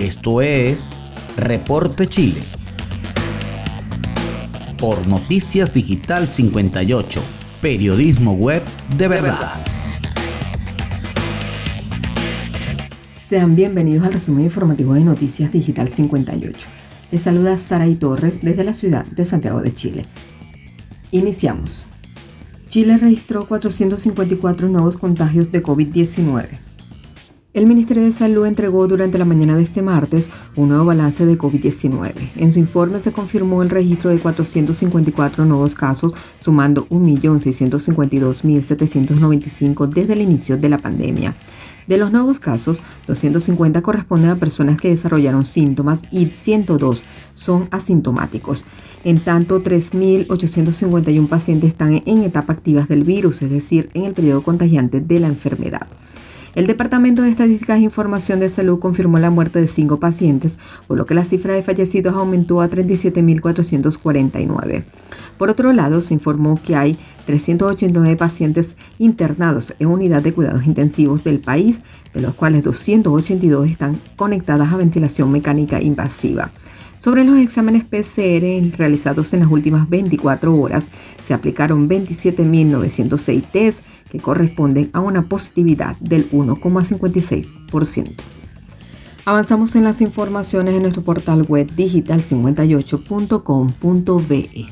Esto es Reporte Chile. Por Noticias Digital 58, periodismo web de verdad. Sean bienvenidos al resumen informativo de Noticias Digital 58. Les saluda Sara Torres desde la ciudad de Santiago de Chile. Iniciamos. Chile registró 454 nuevos contagios de COVID-19. El Ministerio de Salud entregó durante la mañana de este martes un nuevo balance de COVID-19. En su informe se confirmó el registro de 454 nuevos casos, sumando 1.652.795 desde el inicio de la pandemia. De los nuevos casos, 250 corresponden a personas que desarrollaron síntomas y 102 son asintomáticos. En tanto, 3.851 pacientes están en etapa activa del virus, es decir, en el periodo contagiante de la enfermedad. El Departamento de Estadísticas e Información de Salud confirmó la muerte de cinco pacientes, por lo que la cifra de fallecidos aumentó a 37.449. Por otro lado, se informó que hay 389 pacientes internados en unidad de cuidados intensivos del país, de los cuales 282 están conectadas a ventilación mecánica invasiva. Sobre los exámenes PCR realizados en las últimas 24 horas, se aplicaron 27.906 test que corresponden a una positividad del 1,56%. Avanzamos en las informaciones en nuestro portal web digital58.com.be.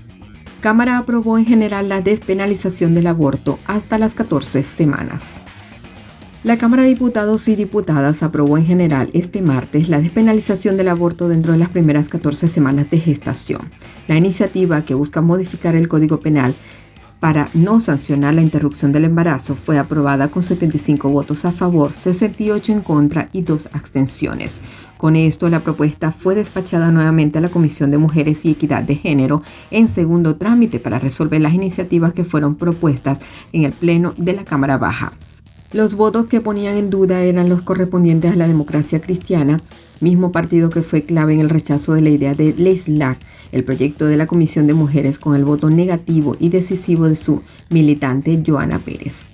Cámara aprobó en general la despenalización del aborto hasta las 14 semanas. La Cámara de Diputados y Diputadas aprobó en general este martes la despenalización del aborto dentro de las primeras 14 semanas de gestación. La iniciativa, que busca modificar el Código Penal para no sancionar la interrupción del embarazo, fue aprobada con 75 votos a favor, 68 en contra y dos abstenciones. Con esto, la propuesta fue despachada nuevamente a la Comisión de Mujeres y Equidad de Género en segundo trámite para resolver las iniciativas que fueron propuestas en el Pleno de la Cámara Baja. Los votos que ponían en duda eran los correspondientes a la democracia cristiana, mismo partido que fue clave en el rechazo de la idea de legislar el proyecto de la Comisión de Mujeres con el voto negativo y decisivo de su militante Joana Pérez.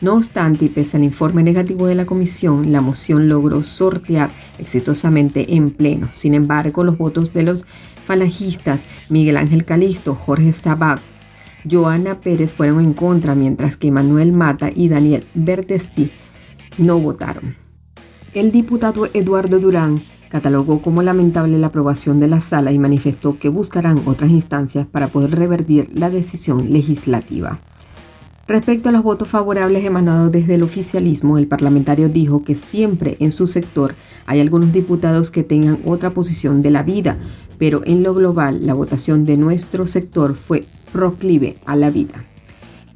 No obstante, y pese al informe negativo de la comisión, la moción logró sortear exitosamente en pleno. Sin embargo, los votos de los falangistas Miguel Ángel Calisto, Jorge Sabat, Joana Pérez fueron en contra, mientras que Manuel Mata y Daniel Bertesí no votaron. El diputado Eduardo Durán catalogó como lamentable la aprobación de la sala y manifestó que buscarán otras instancias para poder revertir la decisión legislativa. Respecto a los votos favorables emanados desde el oficialismo, el parlamentario dijo que siempre en su sector hay algunos diputados que tengan otra posición de la vida, pero en lo global la votación de nuestro sector fue proclive a la vida.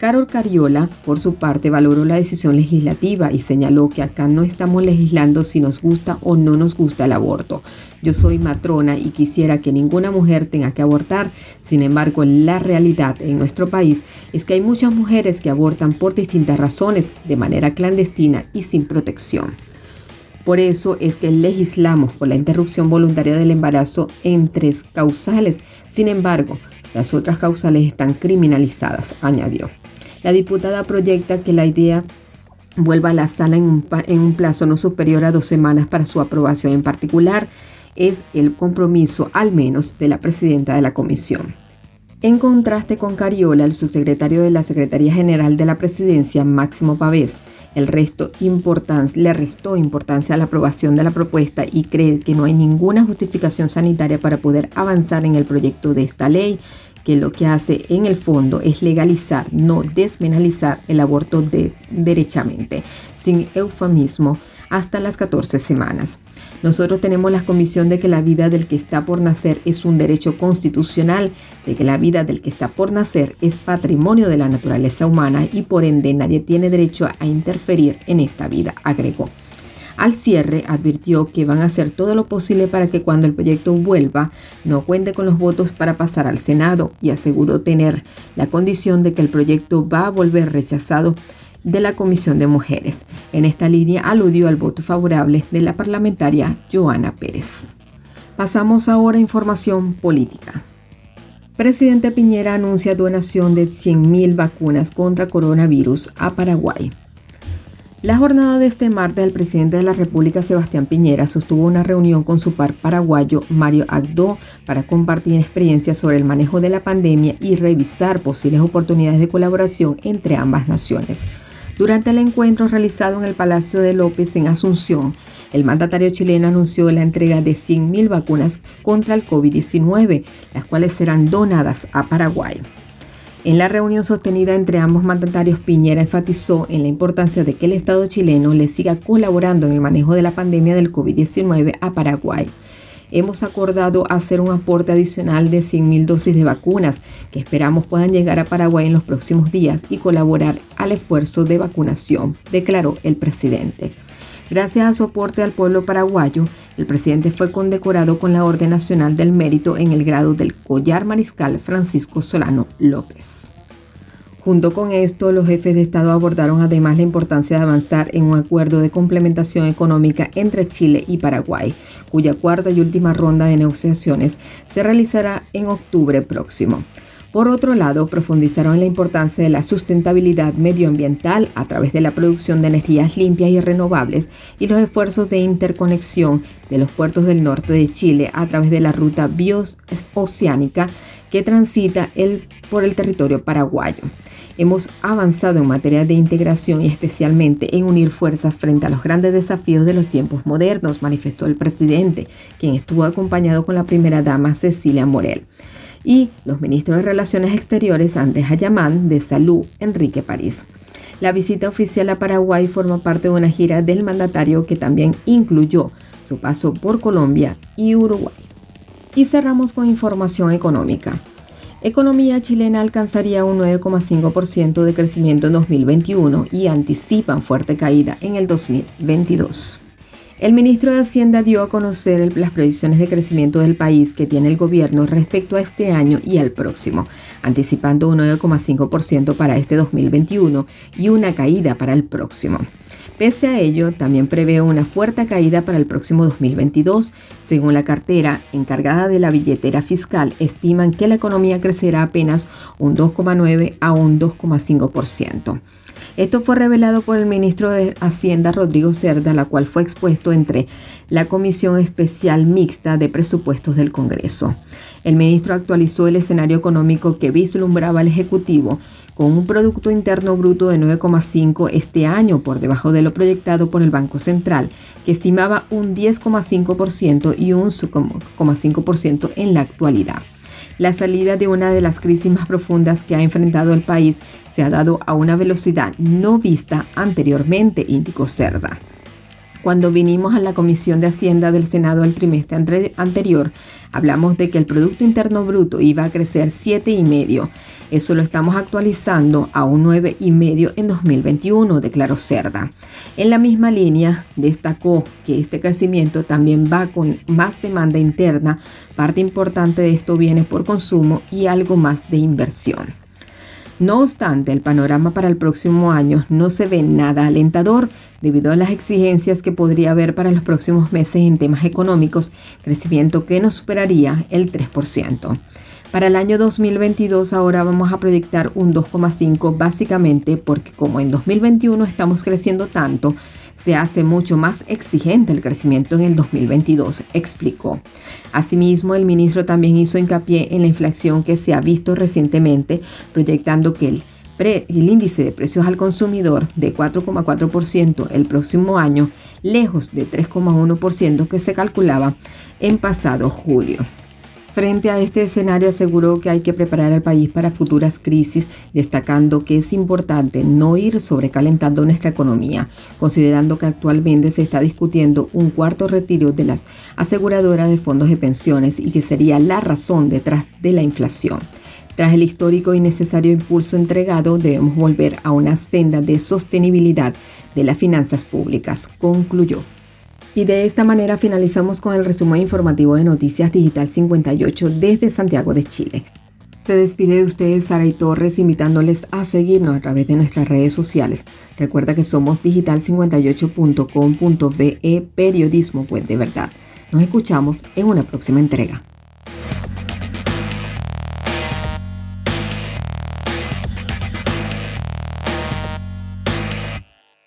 Carol Cariola, por su parte, valoró la decisión legislativa y señaló que acá no estamos legislando si nos gusta o no nos gusta el aborto. Yo soy matrona y quisiera que ninguna mujer tenga que abortar. Sin embargo, la realidad en nuestro país es que hay muchas mujeres que abortan por distintas razones, de manera clandestina y sin protección. Por eso es que legislamos por la interrupción voluntaria del embarazo en tres causales. Sin embargo, las otras causales están criminalizadas, añadió. La diputada proyecta que la idea vuelva a la sala en un, plazo no superior a dos semanas para su aprobación en particular. Es el compromiso al menos de la presidenta de la comisión. En contraste con Cariola, el subsecretario de la Secretaría General de la Presidencia, Máximo Pavés, el resto le restó importancia a la aprobación de la propuesta y cree que no hay ninguna justificación sanitaria para poder avanzar en el proyecto de esta ley, que lo que hace en el fondo es legalizar, no despenalizar el aborto de, derechamente, sin eufemismo, hasta las 14 semanas. Nosotros tenemos la convicción de que la vida del que está por nacer es un derecho constitucional, de que la vida del que está por nacer es patrimonio de la naturaleza humana y por ende nadie tiene derecho a interferir en esta vida, agregó. Al cierre advirtió que van a hacer todo lo posible para que cuando el proyecto vuelva no cuente con los votos para pasar al Senado y aseguró tener la condición de que el proyecto va a volver rechazado de la Comisión de Mujeres. En esta línea aludió al voto favorable de la parlamentaria Joana Pérez. Pasamos ahora a información política. Presidente Piñera anuncia donación de 100.000 vacunas contra coronavirus a Paraguay. La jornada de este martes, el presidente de la República, Sebastián Piñera, sostuvo una reunión con su par paraguayo, Mario Agdó, para compartir experiencias sobre el manejo de la pandemia y revisar posibles oportunidades de colaboración entre ambas naciones. Durante el encuentro realizado en el Palacio de López en Asunción, el mandatario chileno anunció la entrega de 100.000 vacunas contra el COVID-19, las cuales serán donadas a Paraguay. En la reunión sostenida entre ambos mandatarios, Piñera enfatizó en la importancia de que el Estado chileno le siga colaborando en el manejo de la pandemia del COVID-19 a Paraguay. Hemos acordado hacer un aporte adicional de 100.000 dosis de vacunas que esperamos puedan llegar a Paraguay en los próximos días y colaborar al esfuerzo de vacunación, declaró el presidente. Gracias a su aporte al pueblo paraguayo, el presidente fue condecorado con la Orden Nacional del Mérito en el grado del Collar Mariscal Francisco Solano López. Junto con esto, los jefes de Estado abordaron además la importancia de avanzar en un acuerdo de complementación económica entre Chile y Paraguay, cuya cuarta y última ronda de negociaciones se realizará en octubre próximo. Por otro lado, profundizaron en la importancia de la sustentabilidad medioambiental a través de la producción de energías limpias y renovables y los esfuerzos de interconexión de los puertos del norte de Chile a través de la ruta bioceánica que transita por el territorio paraguayo. Hemos avanzado en materia de integración y especialmente en unir fuerzas frente a los grandes desafíos de los tiempos modernos, manifestó el presidente, quien estuvo acompañado con la primera dama Cecilia Morel y los ministros de Relaciones Exteriores Andrés Ayamán de Salud Enrique París. La visita oficial a Paraguay forma parte de una gira del mandatario que también incluyó su paso por Colombia y Uruguay. Y cerramos con información económica. Economía chilena alcanzaría un 9,5% de crecimiento en 2021 y anticipan fuerte caída en el 2022. El ministro de Hacienda dio a conocer las previsiones de crecimiento del país que tiene el gobierno respecto a este año y al próximo, anticipando un 9,5% para este 2021 y una caída para el próximo. Pese a ello, también prevé una fuerte caída para el próximo 2022. Según la cartera encargada de la billetera fiscal, estiman que la economía crecerá apenas un 2,9 a un 2,5%. Esto fue revelado por el ministro de Hacienda Rodrigo Cerda, la cual fue expuesto entre la Comisión Especial Mixta de Presupuestos del Congreso. El ministro actualizó el escenario económico que vislumbraba el Ejecutivo con un Producto Interno Bruto de 9,5 este año por debajo de lo proyectado por el Banco Central, que estimaba un 10,5% y un 5,5% en la actualidad. La salida de una de las crisis más profundas que ha enfrentado el país se ha dado a una velocidad no vista anteriormente, indicó Cerda. Cuando vinimos a la Comisión de Hacienda del Senado el trimestre anterior, hablamos de que el Producto Interno Bruto iba a crecer 7,5. Eso lo estamos actualizando a un 9,5 en 2021, declaró Cerda. En la misma línea, destacó que este crecimiento también va con más demanda interna, parte importante de esto viene por consumo y algo más de inversión. No obstante, el panorama para el próximo año no se ve nada alentador debido a las exigencias que podría haber para los próximos meses en temas económicos, crecimiento que no superaría el 3%. Para el año 2022 ahora vamos a proyectar un 2,5 básicamente porque como en 2021 estamos creciendo tanto, se hace mucho más exigente el crecimiento en el 2022, explicó. Asimismo, el ministro también hizo hincapié en la inflación que se ha visto recientemente, proyectando que el, índice de precios al consumidor de 4,4% el próximo año, lejos de 3,1% que se calculaba en pasado julio. Frente a este escenario aseguró que hay que preparar al país para futuras crisis, destacando que es importante no ir sobrecalentando nuestra economía, considerando que actualmente se está discutiendo un cuarto retiro de las aseguradoras de fondos de pensiones y que sería la razón detrás de la inflación. Tras el histórico y necesario impulso entregado, debemos volver a una senda de sostenibilidad de las finanzas públicas, concluyó. Y de esta manera finalizamos con el resumen informativo de Noticias Digital 58 desde Santiago de Chile. Se despide de ustedes Sara Torres invitándoles a seguirnos a través de nuestras redes sociales. Recuerda que somos digital58.com.be periodismo web de verdad. Nos escuchamos en una próxima entrega.